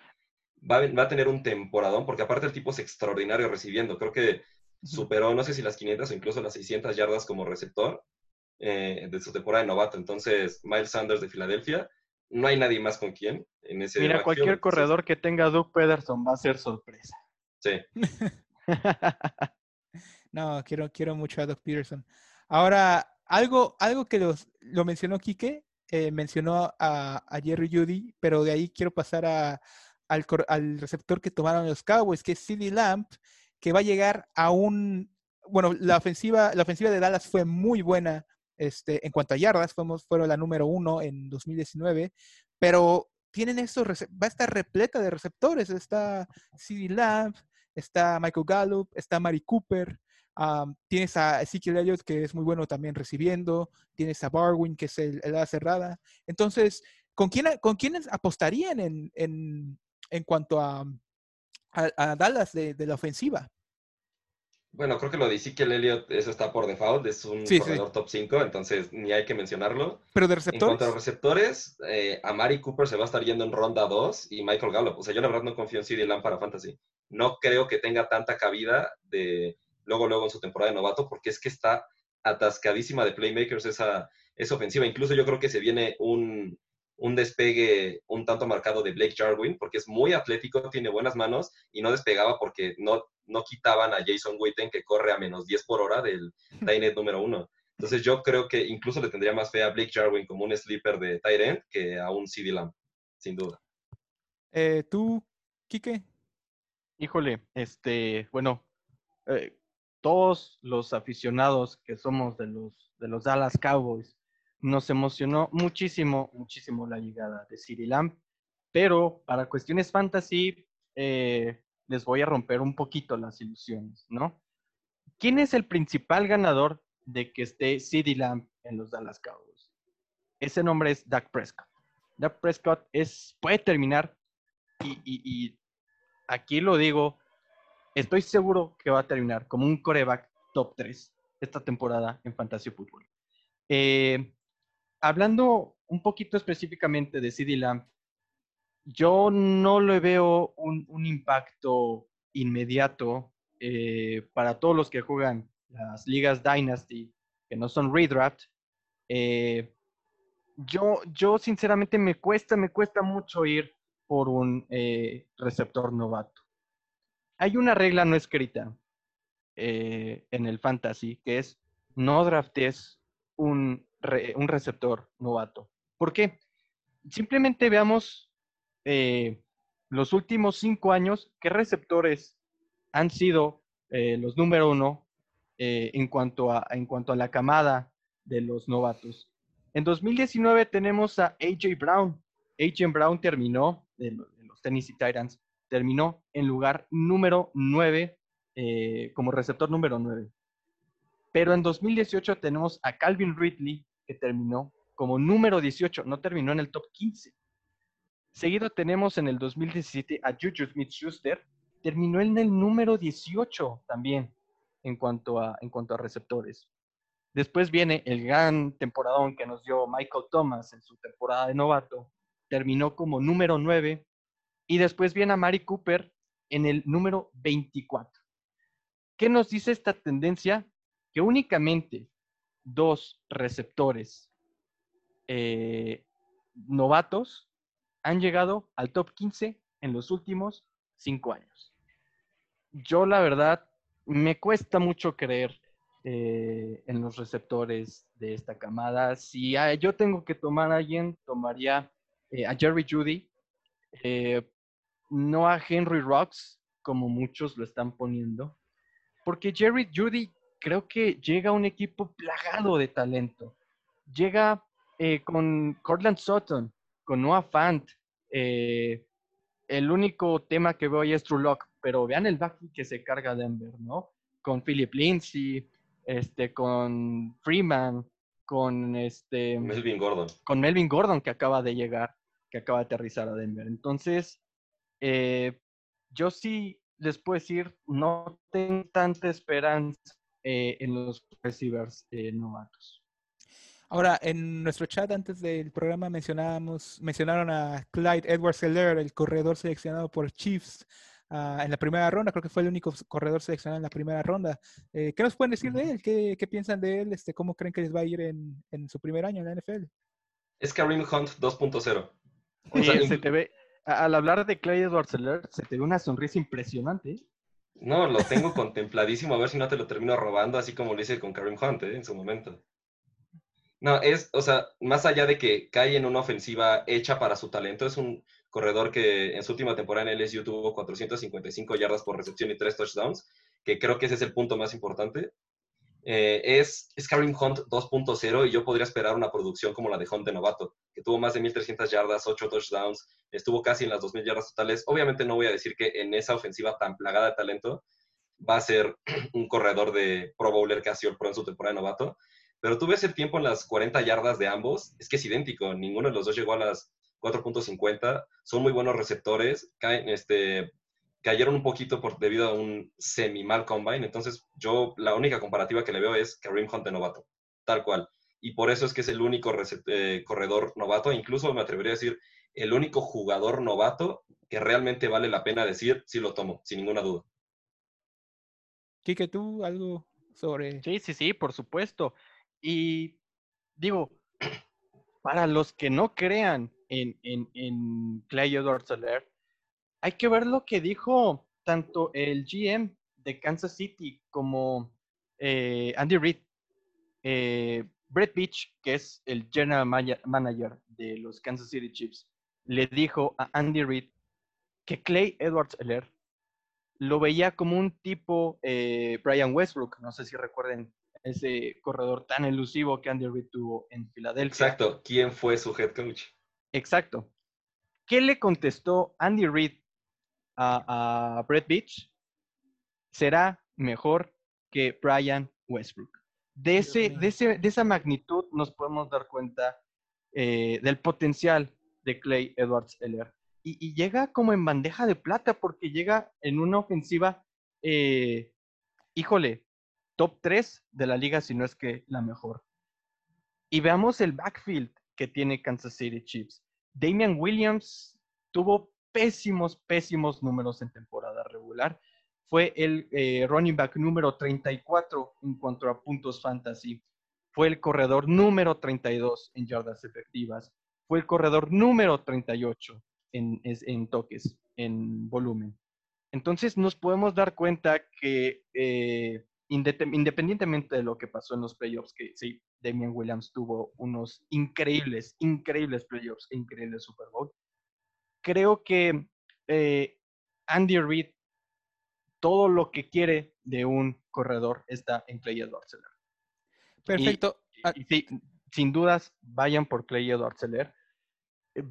va, a- va a tener un temporadón, porque aparte el tipo es extraordinario recibiendo. Creo que superó, no sé si las 500 o incluso las 600 yardas como receptor eh, de su temporada de novato. Entonces, Miles Sanders de Filadelfia, no hay nadie más con quien en ese Mira, cualquier corredor que tenga Doug Pederson va a ser sorpresa. Sí, No, quiero, quiero mucho a Doc Peterson. Ahora, algo, algo que los, lo mencionó Quique, eh, mencionó a, a Jerry Judy, pero de ahí quiero pasar a, al, cor- al receptor que tomaron los Cowboys, que es CD Lamp, que va a llegar a un... Bueno, la ofensiva, la ofensiva de Dallas fue muy buena este, en cuanto a yardas, fuimos, fueron la número uno en 2019, pero tienen rece- va a estar repleta de receptores, está CD Lamp, está Michael Gallup, está Mari Cooper, tienes a Ezekiel Elliott, que es muy bueno también recibiendo. Tienes a Barwin, que es el, el cerrada. Entonces, ¿con, quién, con quiénes apostarían en, en, en cuanto a, a, a Dallas de, de la ofensiva? Bueno, creo que lo de Ezekiel Elliott, eso está por default, es un Sí, sí. corredor top 5, entonces ni hay que mencionarlo. Pero de En receptores. cuanto a los receptores, eh, a Mari Cooper se va a estar yendo en ronda 2 y Michael Gallup. O sea, yo la verdad no confío en CD Lamb para Fantasy. No creo que tenga tanta cabida de luego, luego en su temporada de novato, porque es que está atascadísima de playmakers esa, esa ofensiva. Incluso yo creo que se viene un, un despegue un tanto marcado de Blake Jarwin, porque es muy atlético, tiene buenas manos y no despegaba porque no, no quitaban a Jason Witten, que corre a menos 10 por hora del Tainet número uno. Entonces yo creo que incluso le tendría más fe a Blake Jarwin como un sleeper de tight end que a un CD Lamb, sin duda. Eh, ¿Tú, Quique? Híjole, este, bueno, eh, todos los aficionados que somos de los, de los Dallas Cowboys, nos emocionó muchísimo, muchísimo la llegada de CeeDee Lamb, pero para cuestiones fantasy, eh, les voy a romper un poquito las ilusiones, ¿no? ¿Quién es el principal ganador de que esté CeeDee Lamb en los Dallas Cowboys? Ese nombre es Dak Prescott. Dak Prescott es, puede terminar y, y- y aquí lo digo, estoy seguro que va a terminar como un coreback top 3 esta temporada en Fantasy Football. Eh, hablando un poquito específicamente de CD Lamb, yo no le veo un, impacto inmediato eh, para todos los que juegan las ligas Dynasty que no son redraft, eh, yo, yo sinceramente me cuesta, me cuesta mucho ir por un eh, receptor novato. Hay una regla no escrita en el fantasy que es no draftes un, un receptor novato. ¿Por qué? Simplemente veamos los últimos cinco años qué receptores han sido los número uno en, cuanto a, en cuanto a la camada de los novatos. En 2019 tenemos a AJ Brown. AJ Brown terminó, de los Tennessee Titans, terminó en lugar número 9, eh, como receptor número 9. Pero en 2018 tenemos a Calvin Ridley, que terminó como número 18, no terminó en el top 15. Seguido tenemos en el 2017 a Juju Smith-Schuster, terminó en el número 18 también en cuanto a, en cuanto a receptores. Después viene el gran temporadón que nos dio Michael Thomas en su temporada de novato. Terminó como número 9. Y después viene a Mari Cooper en el número 24. ¿Qué nos dice esta tendencia? Que únicamente dos receptores eh, novatos han llegado al top 15 en los últimos cinco años. Yo la verdad me cuesta mucho creer eh, en los receptores de esta camada. Si yo tengo que tomar a alguien, tomaría eh, a Jerry Judy, no a Henry Rocks, como muchos lo están poniendo, porque Jerry Judy creo que llega un equipo plagado de talento. Llega con Cortland Sutton, con Noah Fant. el único tema que veo ahí es True Lock, pero vean el back que se carga Denver, ¿no? Con Philip Lindsay, este, con Freeman, con este... Melvin Gordon. Con Melvin Gordon que acaba de llegar, que acaba de aterrizar a Denver. Entonces, eh, yo sí les puedo decir, no tengo tanta esperanza eh, en los receivers eh, novatos. Ahora, en nuestro chat antes del programa mencionábamos, mencionaron a Clyde Edwards Heller, el corredor seleccionado por Chiefs Ah, en la primera ronda, creo que fue el único corredor seleccionado en la primera ronda. Eh, ¿Qué nos pueden decir de él? ¿Qué, ¿Qué, piensan de él? Este, ¿Cómo creen que les va a ir en, en su primer año en la NFL? Es Kareem Hunt 2.0. Oye, se te ve, al hablar de Clay Edwards se te ve una sonrisa impresionante. No, lo tengo contempladísimo, a ver si no te lo termino robando, así como lo hice con Kareem Hunt ¿eh? en su momento. No, es, o sea, más allá de que cae en una ofensiva hecha para su talento, es un corredor que en su última temporada en LSU tuvo 455 yardas por recepción y 3 touchdowns, que creo que ese es el punto más importante. Eh, es, Kareem Hunt 2.0 y yo podría esperar una producción como la de Hunt de novato, que tuvo más de 1.300 yardas, 8 touchdowns, estuvo casi en las 2.000 yardas totales. Obviamente no voy a decir que en esa ofensiva tan plagada de talento va a ser un corredor de Pro Bowler que ha sido el pro en su temporada de novato, pero tú ves el tiempo en las 40 yardas de ambos, es que es idéntico, ninguno de los dos llegó a las 4.50. Son muy buenos receptores. Caen, este, cayeron un poquito por, debido a un semi-mal combine. Entonces, yo la única comparativa que le veo es Kareem Hunt de novato, tal cual. Y por eso es que es el único eh, corredor novato. Incluso me atrevería a decir el único jugador novato que realmente vale la pena decir, sí lo tomo, sin ninguna duda. Kike, ¿tú algo sobre...? Sí, sí, sí, por supuesto. Y digo, para los que no crean en, en, en Clay Edwards hay que ver lo que dijo tanto el GM de Kansas City como eh, Andy Reid. Eh, Brett Beach, que es el general manager de los Kansas City Chiefs, le dijo a Andy Reid que Clay Edwards Heller lo veía como un tipo eh, Brian Westbrook. No sé si recuerden ese corredor tan elusivo que Andy Reid tuvo en Filadelfia. Exacto. ¿Quién fue su head coach? Exacto. ¿Qué le contestó Andy Reid a, Brett Beach? Será mejor que Brian Westbrook. De, ese, de, de esa magnitud nos podemos dar cuenta eh, del potencial de Clay Edwards Heller. Y, llega como en bandeja de plata porque llega en una ofensiva, eh, híjole, top 3 de la liga, si no es que la mejor. Y veamos el backfield que tiene Kansas City Chiefs. Damian Williams tuvo pésimos, pésimos números en temporada regular. Fue el eh, running back número 34 en cuanto a puntos fantasy. fue el corredor número 32 en yardas efectivas, fue el corredor número 38 en, en toques, en volumen. Entonces nos podemos dar cuenta que eh, independientemente de lo que pasó en los playoffs, que sí, Damian Williams tuvo unos increíbles, increíbles playoffs e increíbles Super Bowl, creo que eh, Andy Reid, todo lo que quiere de un corredor está en Clay Edwards Perfecto. Ah, sí, sin dudas, vayan por Clay Edwards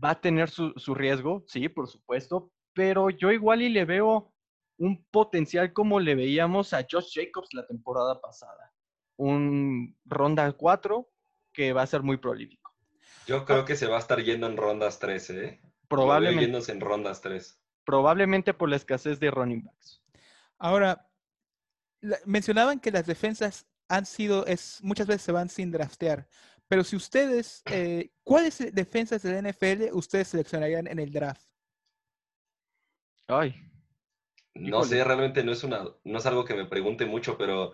Va a tener su, su riesgo, sí, por supuesto, pero yo igual y le veo un potencial como le veíamos a Josh Jacobs la temporada pasada. Un ronda 4 que va a ser muy prolífico. Yo creo que se va a estar yendo en rondas 3, ¿eh? Probablemente. En rondas 3. Probablemente por la escasez de running backs. Ahora, mencionaban que las defensas han sido, es, muchas veces se van sin draftear. Pero si ustedes, eh, ¿cuáles defensas de la NFL ustedes seleccionarían en el draft? Ay, no sé, realmente no es, una, no es algo que me pregunte mucho, pero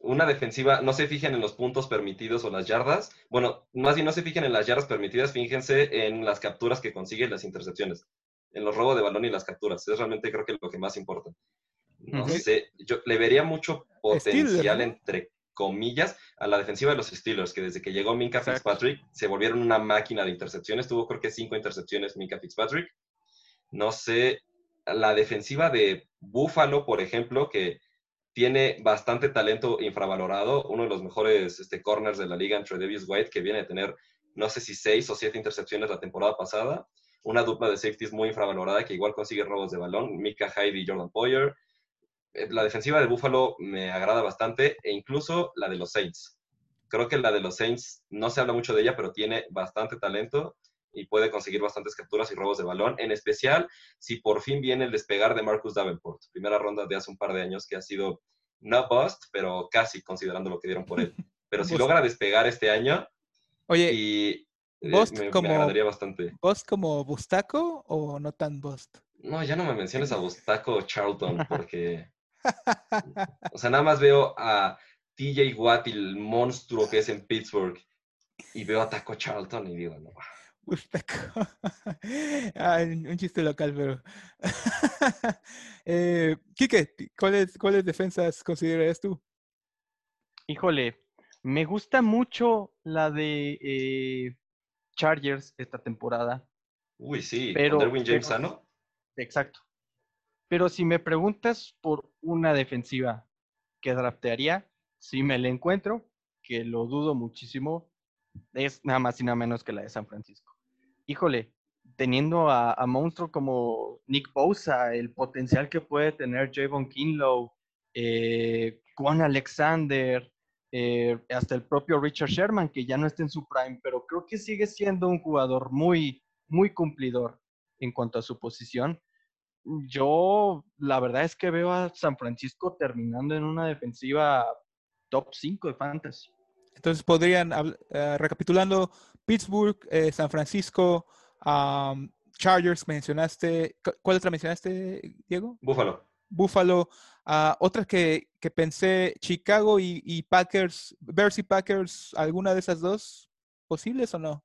una defensiva, no se fijen en los puntos permitidos o las yardas. Bueno, más bien no se fijen en las yardas permitidas, fíjense en las capturas que consiguen las intercepciones, en los robos de balón y las capturas. Es realmente creo que lo que más importa. No sé, yo le vería mucho potencial, entre comillas, a la defensiva de los Steelers, que desde que llegó Minka Fitzpatrick se volvieron una máquina de intercepciones. Tuvo creo que cinco intercepciones Minka Fitzpatrick. No sé, la defensiva de Buffalo, por ejemplo, que tiene bastante talento infravalorado, uno de los mejores este, corners de la liga entre Davis White, que viene a tener, no sé si seis o siete intercepciones la temporada pasada, una dupla de safeties muy infravalorada que igual consigue robos de balón, Mika Hyde y Jordan Poyer. Eh, la defensiva de Buffalo me agrada bastante e incluso la de los Saints. Creo que la de los Saints no se habla mucho de ella, pero tiene bastante talento y puede conseguir bastantes capturas y robos de balón, en especial si por fin viene el despegar de Marcus Davenport, primera ronda de hace un par de años que ha sido no bust, pero casi considerando lo que dieron por él. Pero si logra despegar este año, Oye, y eh, me, como, agradaría bastante. ¿Bust como Bustaco o no tan Bust? No, ya no me menciones a Bustaco Charlton, porque. o sea, nada más veo a TJ Watt, el monstruo que es en Pittsburgh, y veo a Taco Charlton y digo, no. un chiste local, pero. eh, Quique, ¿cuáles, ¿cuáles defensas consideras tú? Híjole, me gusta mucho la de eh, Chargers esta temporada. Uy, sí, pero, Derwin James sano. Exacto. Pero si me preguntas por una defensiva que draftearía, si me la encuentro, que lo dudo muchísimo, es nada más y nada menos que la de San Francisco. Híjole, teniendo a, a monstruo como Nick Bosa, el potencial que puede tener Javon Kinlow, eh, Juan Alexander, eh, hasta el propio Richard Sherman, que ya no está en su prime, pero creo que sigue siendo un jugador muy, muy cumplidor en cuanto a su posición. Yo, la verdad es que veo a San Francisco terminando en una defensiva top 5 de fantasy. Entonces podrían, eh, recapitulando, Pittsburgh, eh, San Francisco, Chargers, mencionaste. ¿Cuál otra mencionaste, Diego? Buffalo. Buffalo. Uh, otras que, pensé, Chicago y, Packers, Bears y Packers, ¿alguna de esas dos posibles o no?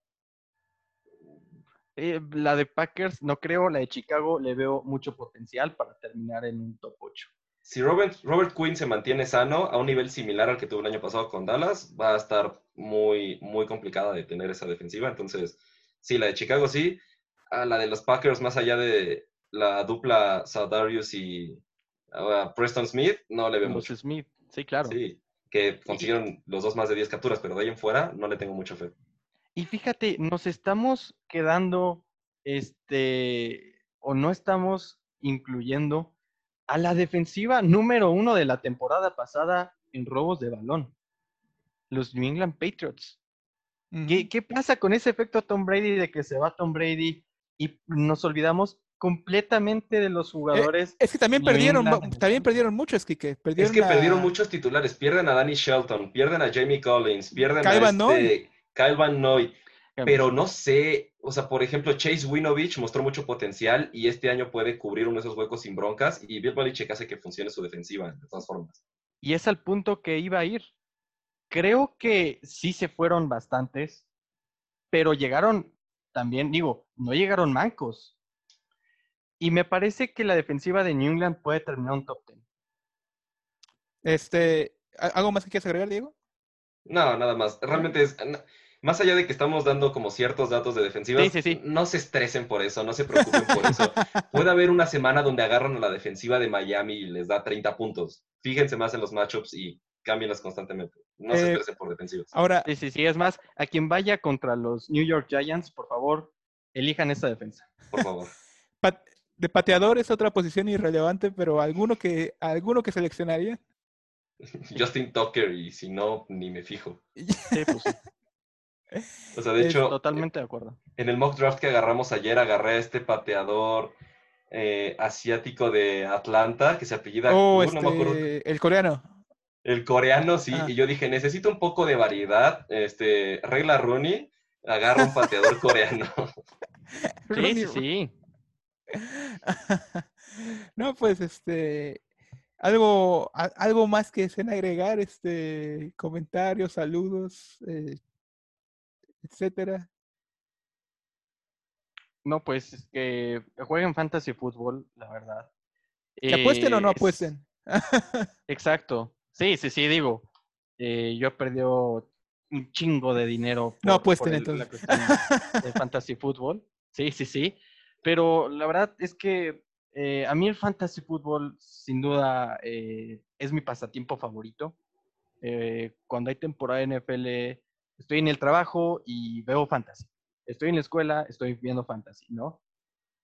Eh, la de Packers no creo, la de Chicago le veo mucho potencial para terminar en un top 8 si Robert, Robert Quinn se mantiene sano a un nivel similar al que tuvo el año pasado con Dallas, va a estar muy, muy complicada de tener esa defensiva. Entonces, sí, la de Chicago sí. A la de los Packers, más allá de la dupla Saudarius y uh, Preston Smith, no le veo mucho. Smith, sí, claro. Sí, que consiguieron los dos más de 10 capturas, pero de ahí en fuera no le tengo mucha fe. Y fíjate, nos estamos quedando, este, o no estamos incluyendo a la defensiva número uno de la temporada pasada en robos de balón, los New England Patriots. ¿Qué, pasa con ese efecto Tom Brady de que se va Tom Brady y nos olvidamos completamente de los eh, jugadores? es que también perdieron, también perdieron muchos, Kike. Perdieron es que perdieron muchos titulares. Pierden a Danny Shelton, pierden a Jamie Collins, pierden a este, Kyle Van Noy. Pero no sé, o sea, por ejemplo, Chase Winovich mostró mucho potencial y este año puede cubrir uno de esos huecos sin broncas y Bill Belichick hace que funcione su defensiva de todas formas. Y es al punto que iba a ir. creo que sí se fueron bastantes, pero llegaron también, digo, no llegaron mancos. Y me parece que la defensiva de New England puede terminar un top 10. Este, ¿algo más que quieras agregar, Diego? No, nada más. Realmente es, más allá de que estamos dando como ciertos datos de defensiva, no se estresen por eso, no se preocupen por eso. Puede haber una semana donde agarran a la defensiva de Miami y les da 30 puntos. Fíjense más en los matchups y cámbienlas constantemente. No se eh, estresen por defensivas. Ahora, sí, sí, sí, es más, a quien vaya contra los New York Giants, por favor, elijan esa defensa. Por favor. de pateador es otra posición irrelevante, pero alguno que, alguno que seleccionaría. Justin Tucker, y si no, ni me fijo. Sí, pues sí. O sea, de hecho. Totalmente de acuerdo. En el mock draft que agarramos ayer, agarré a este pateador eh, asiático de Atlanta que se apellida. Oh, este, el coreano. El coreano, sí. Ah. Y yo dije, necesito un poco de variedad. Este, regla Rooney, agarra un pateador coreano. sí, sí. no, pues este. Algo, algo más que deseen agregar, este, comentarios, saludos, eh, etcétera. No, pues que jueguen fantasy fútbol, la verdad. ¿Que apuesten o no apuesten? Exacto. Sí, sí, sí, digo. Eh, yo he perdido un chingo de dinero. no apuesten entonces. de fantasy fútbol. Sí, sí, sí. Pero la verdad es que eh, a mí el fantasy fútbol, sin duda, eh, es mi pasatiempo favorito. cuando hay temporada de NFL, estoy en el trabajo y veo fantasy. Estoy en la escuela, estoy viendo fantasy, ¿no?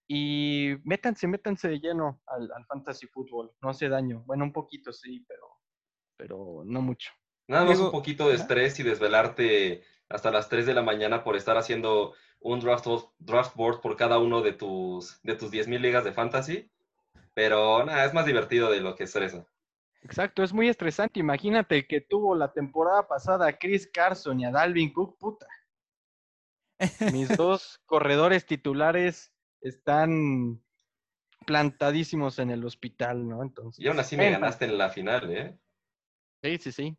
Y métanse, métanse de lleno al, fantasy fútbol, no hace daño. Bueno, un poquito sí, pero, pero no mucho. Nada más un poquito de estrés y desvelarte hasta las 3 de la mañana por estar haciendo un draft, draft board por cada uno de tus, de tus 10.000 ligas de fantasy. Pero nada, es más divertido de lo que estresa. Exacto, es muy estresante. Imagínate que tuvo la temporada pasada a Chris Carson y a Dalvin Cook, puta. Mis dos corredores titulares están plantadísimos en el hospital, ¿no? Entonces. Y aún así me ganaste en la final, ¿eh? Sí, sí, sí.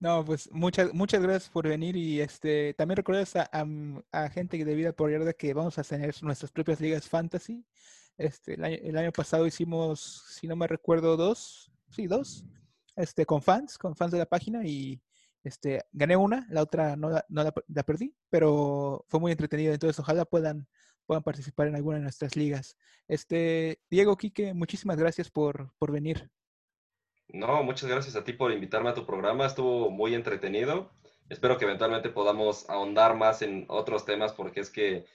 No, pues muchas, muchas gracias por venir y este también recuerdas a, a, gente de vida por de que vamos a tener nuestras propias ligas fantasy. Este, el año, el año pasado hicimos, si no me recuerdo, dos, sí, dos, este, con fans, con fans de la página y este, gané una, la otra no, la, no la, perdí, pero fue muy entretenido, entonces ojalá puedan, puedan participar en alguna de nuestras ligas. Este, Diego, Quique, muchísimas gracias por, por venir. No, muchas gracias a ti por invitarme a tu programa, estuvo muy entretenido. Espero que eventualmente podamos ahondar más en otros temas porque es que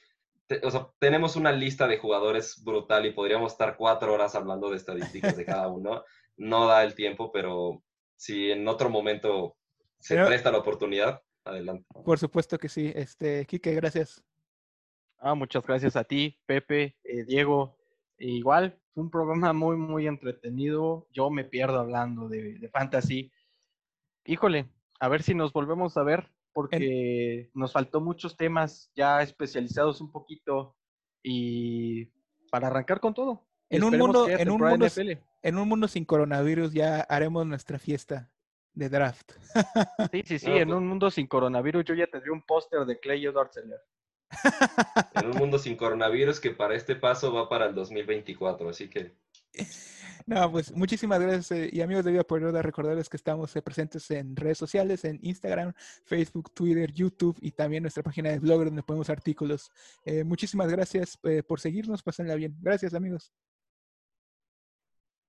o sea, tenemos una lista de jugadores brutal y podríamos estar cuatro horas hablando de estadísticas de cada uno. No da el tiempo, pero si en otro momento se presta la oportunidad, adelante. Por supuesto que sí. Este, Quique, gracias. Ah, muchas gracias a ti, Pepe, eh, Diego. E igual, fue un programa muy, muy entretenido. Yo me pierdo hablando de, fantasy. Híjole, a ver si nos volvemos a ver, porque nos faltó muchos temas ya especializados un poquito y para arrancar con todo. En un, mundo, en, un mundo, en un mundo sin coronavirus ya haremos nuestra fiesta de draft. Sí, sí, sí, en un mundo sin coronavirus yo ya tendría un póster de Clay Edwards En un mundo sin coronavirus que para este paso va para el 2024, así que... No, pues muchísimas gracias eh, y amigos de Vida por recordarles que estamos eh, presentes en redes sociales, en Instagram, Facebook, Twitter, YouTube y también nuestra página de blog donde ponemos artículos. Eh, muchísimas gracias por seguirnos, pásenla bien. Gracias amigos.